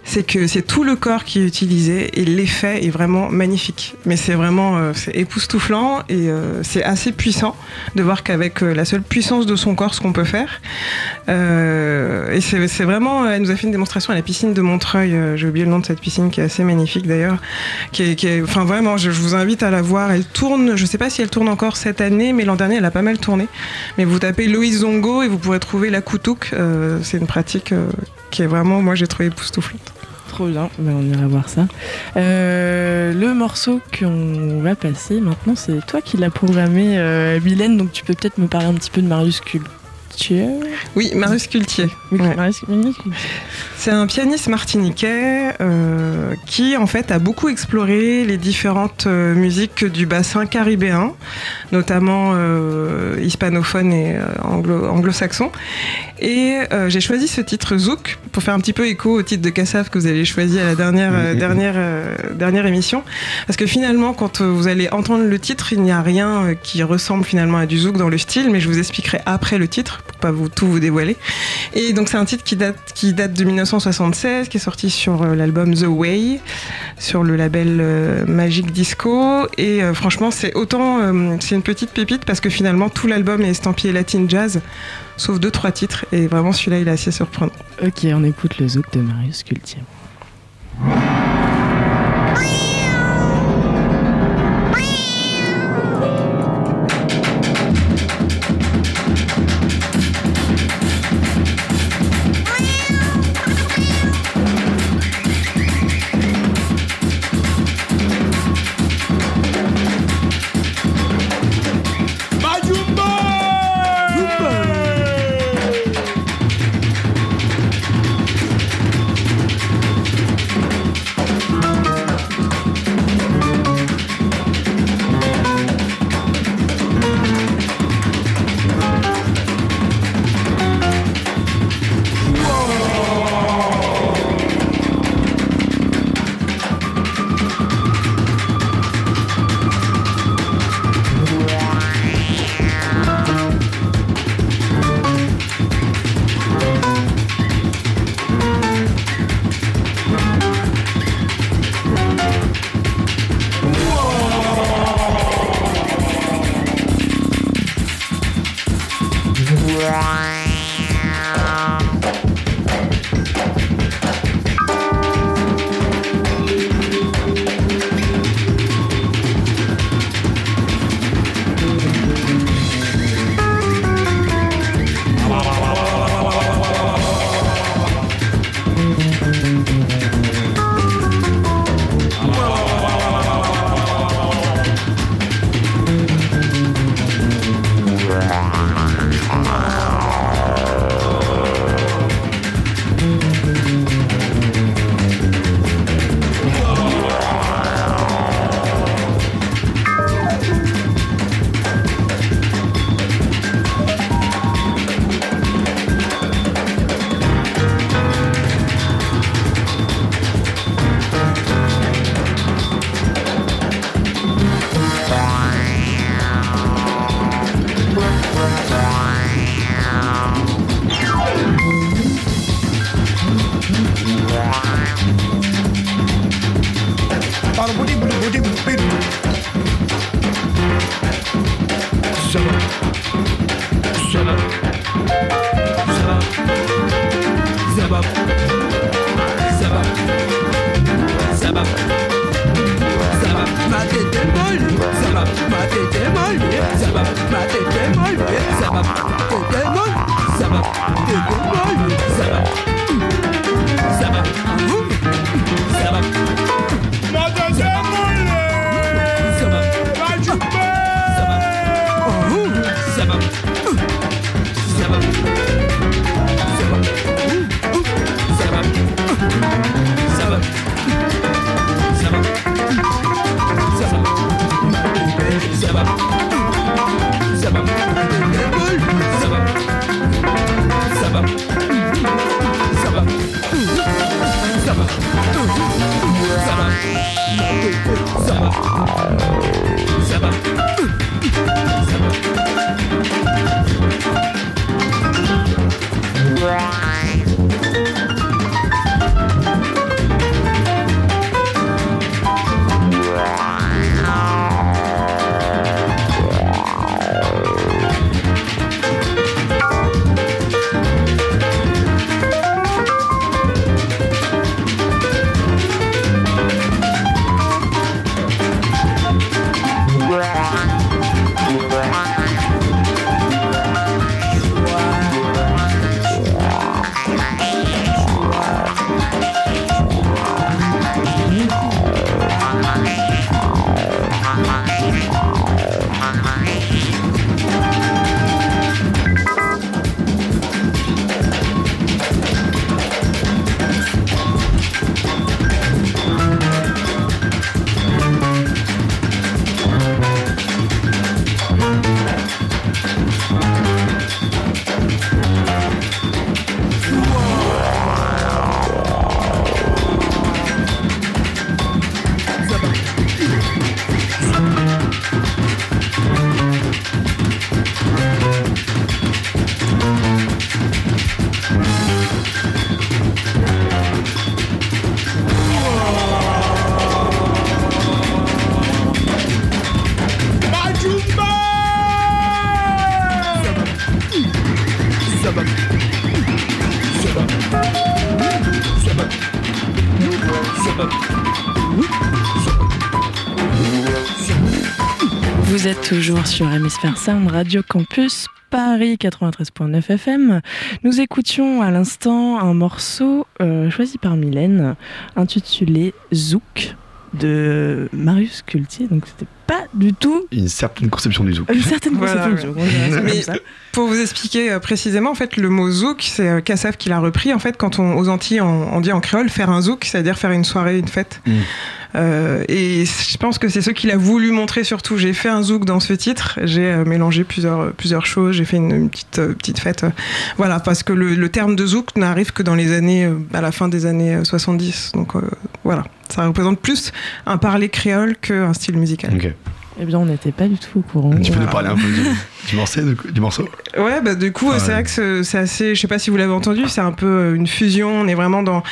c'est que c'est tout le corps qui est utilisé et l'effet est vraiment magnifique. Mais c'est vraiment euh, époustouflant et euh, c'est assez puissant de voir qu'avec euh, la seule puissance de son corps, ce qu'on peut faire. Et c'est vraiment, elle nous a fait une démonstration à la piscine de Montreuil. J'ai oublié le nom de cette piscine qui est assez magnifique d'ailleurs. Qui est, enfin vraiment, je, vous invite à la voir. Elle tourne, je sais pas si elle tourne encore cette année, mais l'an dernier elle a pas mal tourné. Mais vous tapez Loïs Zongo et vous pourrez trouver la koutouk. C'est une pratique qui est vraiment, moi j'ai trouvé époustouflante. Trop bien, Ben, on ira voir ça. Euh, le morceau qu'on va passer maintenant, c'est toi qui l'as programmé, euh, Mylène, donc tu peux peut-être me parler un petit peu de Marius Culture. Oui, Marius Cultier. Oui, Ouais. Marius, Marius Cultier. C'est un pianiste martiniquais euh, qui en fait a beaucoup exploré les différentes euh, musiques du bassin caribéen, notamment hispanophone et anglo- anglo-saxon. Et euh, j'ai choisi ce titre Zouk pour faire un petit peu écho au titre de Kassav que vous avez choisi à la dernière, euh, Mhm. dernière, euh, dernière émission. Parce que finalement, quand euh, vous allez entendre le titre, il n'y a rien qui ressemble finalement à du Zouk dans le style, mais je vous expliquerai après le titre pour pas vous, tout vous dévoiler. Et donc c'est un titre qui date, qui date de 1976, qui est sorti sur l'album The Way, sur le label Magic Disco. Et euh, franchement, c'est autant, euh, c'est une petite pépite parce que finalement tout l'album est estampillé latin jazz, sauf deux trois titres. Et vraiment celui-là, il est assez surprenant. Ok, on écoute le zouk de Marius Cultier. Right. Radio Campus Paris 93.9 FM. Nous écoutions à l'instant un morceau euh, choisi par Mylène intitulé Zouk de Marius Cultier. Donc c'était pas du tout Une certaine conception du zouk. une certaine Voilà, conception du zouk, Mais-. Pour vous expliquer euh, précisément, en fait, le mot zouk, c'est euh, Kassav qui l'a repris. En fait, quand on, aux Antilles, on, on dit en créole faire un zouk, c'est-à-dire faire une soirée, une fête. Mm. Euh, et je pense que c'est ce qu'il a voulu montrer surtout. J'ai fait un zouk dans ce titre. J'ai euh, mélangé plusieurs, plusieurs choses. J'ai fait une, une petite, euh, petite fête. voilà, parce que le, le terme de zouk n'arrive que dans les années, euh, à la fin des années euh, 70. Donc euh, voilà, ça représente plus un parler créole qu'un style musical. Ok. Eh bien, on n'était pas du tout au courant. Tu peux nous parler un peu du, du morceau, du, du morceau Ouais, bah du coup, Ah c'est ouais. vrai que c'est- assez. Je sais pas si vous l'avez entendu, c'est un peu euh, une fusion. On est vraiment dans,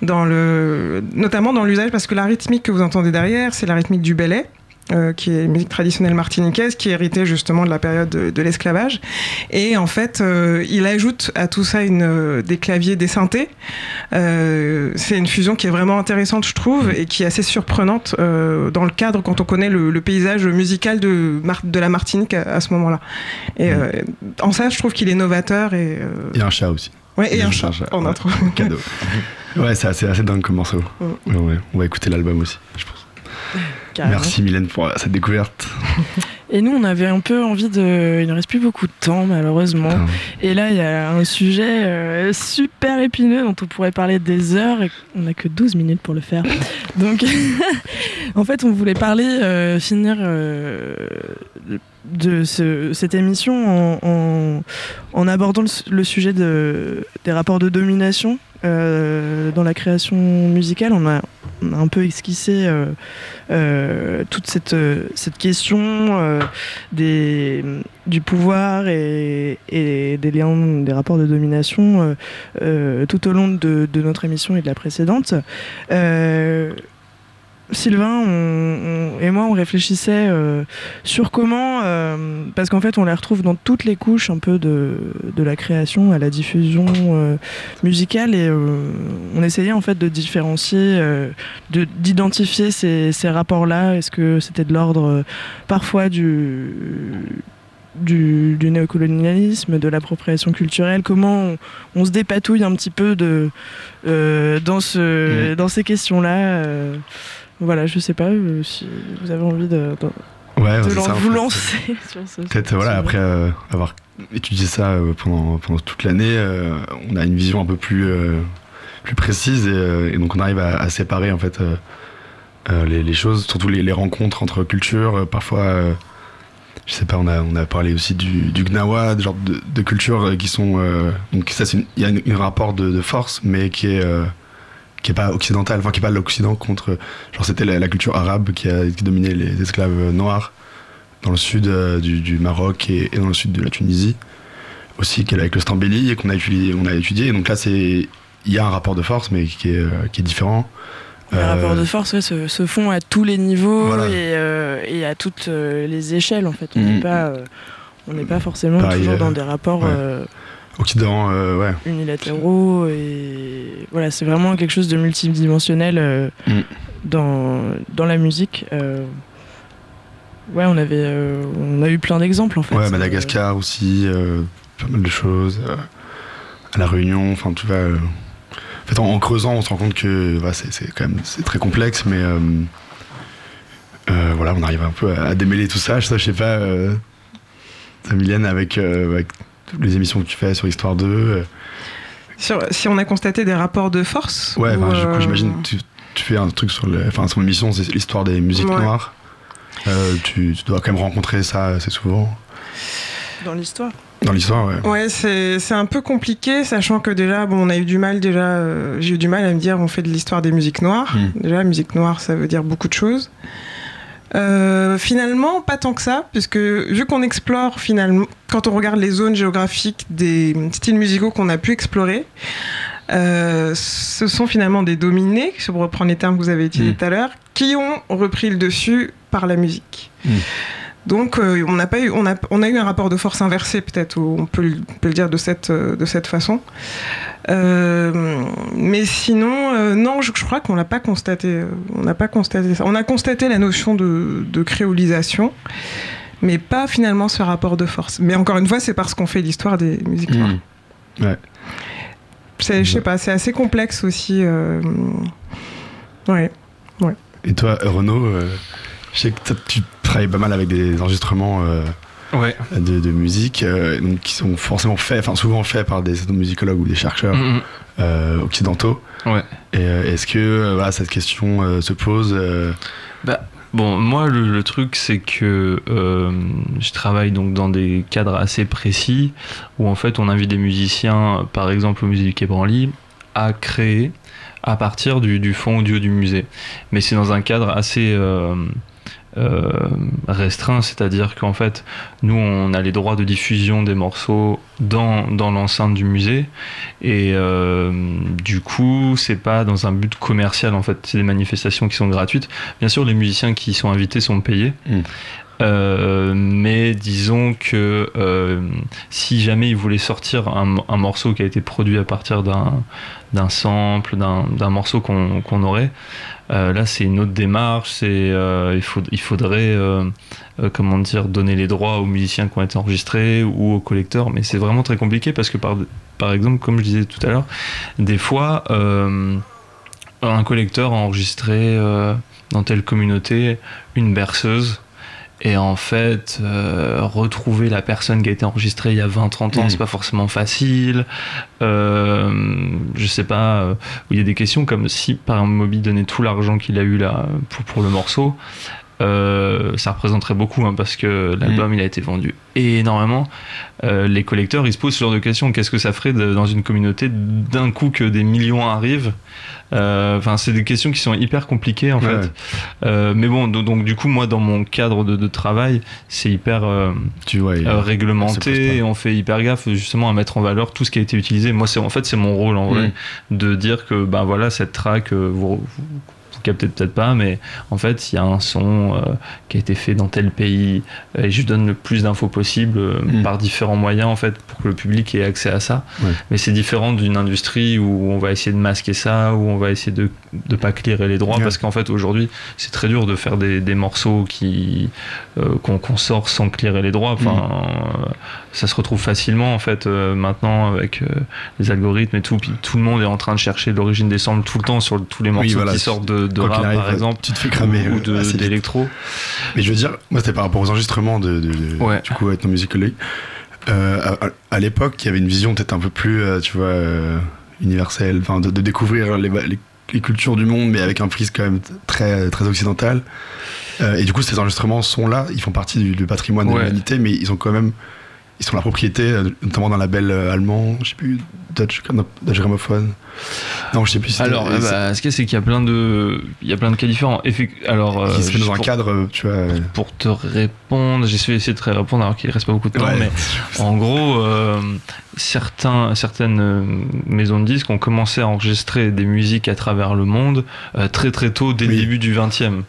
dans le, notamment dans l'usage parce que la rythmique que vous entendez derrière, c'est la rythmique du belay. Euh, qui est une musique traditionnelle martiniquaise, qui est héritée justement de la période de, de l'esclavage. Et en fait, euh, il ajoute à tout ça une, euh, des claviers, des synthés. C'est une fusion qui est vraiment intéressante, je trouve, et qui est assez surprenante dans le cadre quand on connaît le, le paysage musical de, la Martinique à, à ce moment-là. Et euh, en ça, je trouve qu'il est novateur et, Il y a un chat aussi. ouais, et un un chat chat, en ouais. intro. Cadeau. Ouais, c'est assez, assez dingue comme morceau. Mm. Ouais, ouais. On va écouter l'album aussi, je pense. Carrément. Merci Mylène pour euh, cette découverte. Et nous, on avait un peu envie de. Il ne reste plus beaucoup de temps, malheureusement. Putain. Et là, il y a un sujet euh, super épineux dont on pourrait parler des heures et on n'a que 12 minutes pour le faire. Donc, en fait, on voulait parler, euh, finir euh, de ce- cette émission en, en- en abordant le, su- le sujet de, des rapports de domination euh, dans la création musicale. On a, un peu esquissé euh, euh, toute cette, question des, du pouvoir et, des liens, des rapports de domination tout au long de notre émission et de la précédente. Sylvain on- on- et moi, on réfléchissait euh, sur comment, euh, parce qu'en fait, on les retrouve dans toutes les couches un peu de, de la création à la diffusion euh, musicale, et on essayait en fait de différencier, de- d'identifier ces, ces rapports-là. Est-ce que c'était de l'ordre parfois du du, du néocolonialisme, de l'appropriation culturelle, comment on, on se dépatouille un petit peu de, euh, dans, ce, dans ces questions-là. euh, voilà, je sais pas euh, si vous avez envie de, de, Ouais, de c'est lan- ça, en vous lancer sur ce Peut-être voilà, sujet. après euh, avoir étudié ça euh, pendant, pendant toute l'année, on a une vision un peu plus, plus précise et, et donc on arrive à, à séparer en fait euh, les, les choses, surtout les, les rencontres entre cultures. euh, parfois, euh, je sais pas, on a, on a parlé aussi du, du Gnawa, de genre de, de cultures qui sont. donc ça, il y a un rapport de, de force, mais qui est. qui est pas occidental, enfin qui est pas l'Occident contre, genre c'était la, la culture arabe qui a dominait les esclaves euh, noirs dans le sud euh, du, du Maroc et, et dans le sud de la Tunisie aussi qu'elle avec le Stambéli et qu'on a étudié on a étudié et donc là c'est il y a un rapport de force mais qui est, euh, qui est différent Les Euh, rapports de force ouais, se, se font à tous les niveaux Voilà. et, euh, et à toutes les échelles en fait. On n'est pas, on n'est pas forcément Pareil, toujours dans des rapports ouais. Occident euh, ouais unilatéraux et voilà, c'est vraiment quelque chose de multidimensionnel euh, Mm. dans, dans la musique. euh. ouais, on avait, on a eu plein d'exemples en fait. ouais Madagascar aussi pas mal de choses à la Réunion enfin tu vois en fait en, en creusant on se rend compte que voilà, c'est quand même très complexe mais voilà on arrive un peu à, à démêler tout ça je sais, je sais pas ça, Mylène avec, avec les émissions que tu fais sur Histoire 2 euh, Sur- si on a constaté des rapports de force Ouais, du euh, j'imagine tu, tu fais un truc sur le. Enfin, son émission, c'est l'histoire des musiques Ouais. noires. Euh, tu, tu dois quand même rencontrer ça assez souvent. dans l'histoire. Dans l'histoire, ouais. Ouais, c'est c'est un peu compliqué, sachant que déjà, bon, on a eu du mal, déjà, euh, j'ai eu du mal à me dire, on fait de l'histoire des musiques noires. Mm. Déjà, musique noire, ça veut dire beaucoup de choses. Euh, finalement, pas tant que ça, puisque vu qu'on explore finalement, quand on regarde les zones géographiques des styles musicaux qu'on a pu explorer, euh, ce sont finalement des dominés, pour reprendre les termes que vous avez utilisés Mm. tout à l'heure, qui ont repris le dessus par la musique. Mm. Donc, euh, on n'a pas eu, on a, on a eu un rapport de force inversé, peut-être, on peut, le- on peut le dire de cette, euh, de cette façon. Euh, mais sinon, euh, non, je, je crois qu'on l'a pas constaté. euh, On n'a pas constaté ça. On a constaté la notion de, de créolisation, mais pas finalement ce rapport de force. Mais encore une fois, c'est parce qu'on fait l'histoire des musiques noires. Mmh. C'est- Je sais pas, c'est assez complexe aussi. euh, Ouais. Et toi, Renaud, euh, je sais que tu travailles pas mal avec des enregistrements euh, Ouais. de, de musique euh, donc, qui sont forcément faits, enfin souvent faits par des ethnomusicologues ou des chercheurs Mm, mm. euh, occidentaux. Ouais. Et euh, est-ce que voilà, cette question se pose euh, Bon, moi, le, le truc, c'est que euh, je travaille donc dans des cadres assez précis où en fait on invite des musiciens, par exemple au musée du Quai Branly, à créer à partir du, du fond audio du musée. Mais c'est dans un cadre assez euh, restreint, c'est-à-dire qu'en fait, nous, on a les droits de diffusion des morceaux dans, l'enceinte du musée, et euh, du coup, c'est pas dans un but commercial, en fait, c'est des manifestations qui sont gratuites. Bien sûr, les musiciens qui y sont invités sont payés. Mm. Euh, mais disons que euh, si jamais ils voulaient sortir un, morceau qui a été produit à partir d'un sample, d'un morceau qu'on qu'on aurait, euh, là c'est une autre démarche. C'est il, faut, il faudrait comment dire donner les droits aux musiciens qui ont été enregistrés ou aux collecteurs, mais c'est vraiment très compliqué parce que par par exemple, comme je disais tout à l'heure, des fois un collecteur a enregistré dans telle communauté une berceuse. Et en fait, euh, retrouver la personne qui a été enregistrée il y a 20-30 ans, Mm. c'est pas forcément facile. Euh, je sais pas, euh, il y a des questions comme si par exemple Moby donnait tout l'argent qu'il a eu là pour, pour le morceau. euh, ça représenterait beaucoup hein, parce que l'album il a été vendu énormément. Euh, les collecteurs ils se posent ce genre de questions. Qu'est-ce que ça ferait de- dans une communauté d'un coup que des millions arrivent? Euh, Enfin, c'est des questions qui sont hyper compliquées en Ouais. fait. Euh, mais bon, do- donc du coup, moi, dans mon cadre de, de travail, c'est hyper Tu vois, réglementé et on fait hyper gaffe justement à mettre en valeur tout ce qui a été utilisé. Moi, c'est en fait c'est mon rôle en vrai Mm. de dire que ben voilà cette track, vous captez peut-être pas, mais en fait, il y a un son euh, qui a été fait dans tel pays, et je donne le plus d'infos possible euh, Mm. par différents moyens, en fait, pour que le public ait accès à ça. Ouais. Mais c'est différent d'une industrie où on va essayer de masquer ça, où on va essayer de ne pas clearer les droits, Ouais. parce qu'en fait, aujourd'hui, c'est très dur de faire des, des morceaux qui euh, qu'on sort sans clearer les droits. Enfin. Ça se retrouve facilement, en fait, euh, maintenant, avec euh, les algorithmes et tout. Puis tout le monde est en train de chercher l'origine des samples tout le temps sur tous les morceaux voilà, qui sortent de, de rap, arrive, par exemple, tu te fais cramer ou euh, d'électro. Mais je veux dire, moi c'était par rapport aux enregistrements de, de- de- Ouais. du coup ethnomusicologie. Euh, à, à- l'époque, il y avait une vision peut-être un peu plus, tu vois, universelle, enfin de, découvrir les, les- les cultures du monde, mais avec un prisme quand même très très occidental. Euh, et du coup, ces enregistrements sont là, ils font partie du, du patrimoine de l'humanité, mais ils ont quand même, ils sont la propriété, euh, notamment d'un label euh, allemand, je sais plus, Dutch, Dutch Gramophone. Non, je sais plus. Alors, euh, bah, ce qu'il y a, c'est qu'il y a plein de, il y a plein de cas différents. Alors, euh, qui se dans un pour, cadre, euh, tu vois. euh, pour te répondre, j'ai essayé de te répondre alors qu'il reste pas beaucoup de temps, ouais. mais En gros, euh, certains, certaines maisons de disques ont commencé à enregistrer des musiques à travers le monde euh, très très tôt, dès le début du 20e,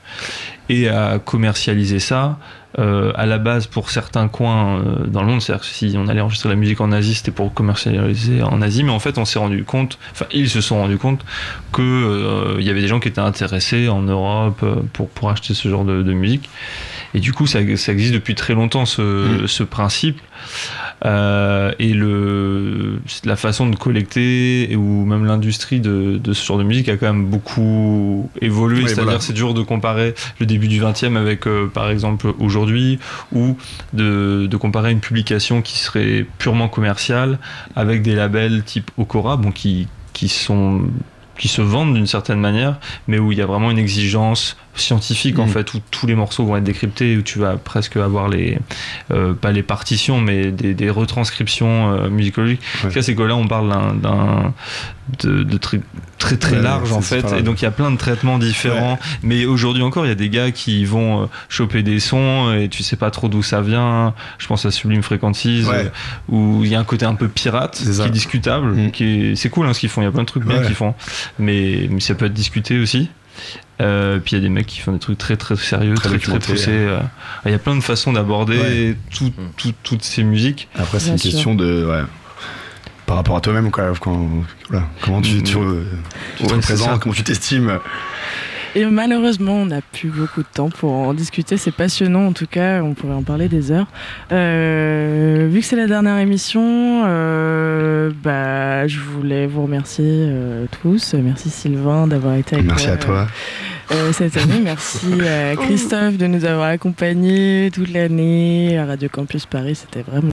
et à commercialiser ça. euh, à la base, pour certains coins euh, dans le monde, c'est-à-dire que si on allait enregistrer la musique en Asie, c'était pour commercialiser en Asie, mais en fait, on s'est rendu compte, enfin, ils se sont rendus compte que euh, y avait des gens qui étaient intéressés en Europe euh, pour, acheter ce genre de musique. Et du coup, ça, ça existe depuis très longtemps, ce, Mm. ce principe. Euh, et le, la façon de collecter ou même l'industrie de, de ce genre de musique a quand même beaucoup évolué. Oui, C'est-à-dire voilà. c'est dur de comparer le début du 20e avec, euh, par exemple, aujourd'hui, ou de, de comparer une publication qui serait purement commerciale avec des labels type Okora, bon, qui, qui sont qui se vendent d'une certaine manière, mais où il y a vraiment une exigence scientifique en Mm. fait, où tous les morceaux vont être décryptés, où tu vas presque avoir les, euh, pas les partitions, mais des, des retranscriptions euh, musicologiques. Ouais. En tout cas, c'est que là, on parle d'un, de, de très très, très Ouais, large en fait, et donc il y a plein de traitements différents. Mais aujourd'hui encore, il y a des gars qui vont euh, choper des sons et tu sais pas trop d'où ça vient. Je pense à Sublime Frequencies, où il y a un côté un peu pirate C'est ça. qui est discutable, Mm. qui est, c'est cool hein, ce qu'ils font. Il y a plein de trucs bien qu'ils font, mais, mais ça peut être discuté aussi. Euh, puis il y a des mecs qui font des trucs très très sérieux, Très très poussés. euh. Il y a plein de façons d'aborder Ouais. tout- tout- toutes ces musiques. Après, c'est une sûr. question de. Ouais, par rapport à toi-même, quoi. Quand, voilà, comment tu, tu, tu te ça. comment tu t'estimes. Et malheureusement, on n'a plus beaucoup de temps pour en discuter. C'est passionnant en tout cas, on pourrait en parler des heures. Euh, vu que c'est la dernière émission, euh, bah, je voulais vous remercier euh, tous. Merci Sylvain d'avoir été avec Merci à toi. euh, cette année. Merci à Christophe de nous avoir accompagnés toute l'année à Radio Campus Paris. C'était vraiment